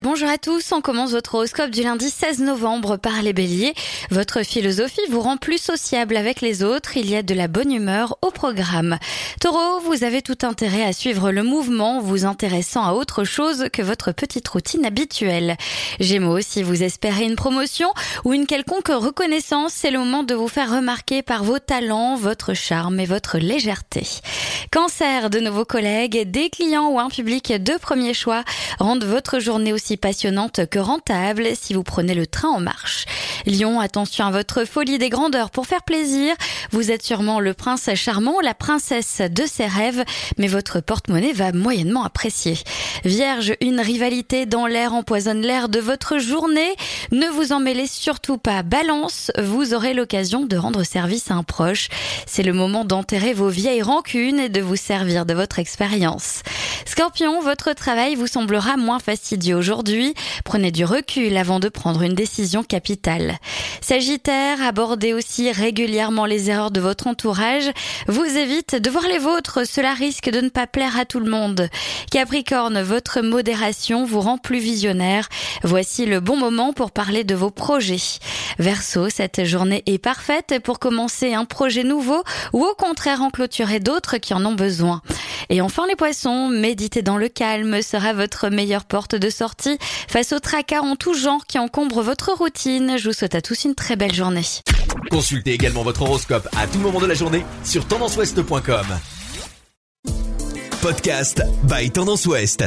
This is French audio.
Bonjour à tous, on commence votre horoscope du lundi 16 novembre par les béliers. Votre philosophie vous rend plus sociable avec les autres, il y a de la bonne humeur au programme. Taureau, vous avez tout intérêt à suivre le mouvement, vous intéressant à autre chose que votre petite routine habituelle. Gémeaux, si vous espérez une promotion ou une quelconque reconnaissance, c'est le moment de vous faire remarquer par vos talents, votre charme et votre légèreté. Cancer, de nouveaux collègues, des clients ou un public de premier choix rendent votre journée aussi passionnante que rentable si vous prenez le train en marche. Lion, attention à votre folie des grandeurs pour faire plaisir. Vous êtes sûrement le prince charmant, la princesse de ses rêves, mais votre porte-monnaie va moyennement apprécier. Vierge, une rivalité dans l'air empoisonne l'air de votre journée. Ne vous en mêlez surtout pas. Balance, vous aurez l'occasion de rendre service à un proche. C'est le moment d'enterrer vos vieilles rancunes et de vous servir de votre expérience. Scorpion, votre travail vous semblera moins fastidieux aujourd'hui. Prenez du recul avant de prendre une décision capitale. Sagittaire, abordez aussi régulièrement les erreurs de votre entourage. Vous évite de voir les vôtres, cela risque de ne pas plaire à tout le monde. Capricorne, votre modération vous rend plus visionnaire. Voici le bon moment pour parler de vos projets. Verseau, cette journée est parfaite pour commencer un projet nouveau ou au contraire en clôturer d'autres qui en ont besoin. Et enfin les poissons, méditer dans le calme sera votre meilleure porte de sortie face aux tracas en tout genre qui encombrent votre routine. Souhaite à tous une très belle journée. Consultez également votre horoscope à tout moment de la journée sur tendanceouest.com. Podcast by Tendance Ouest.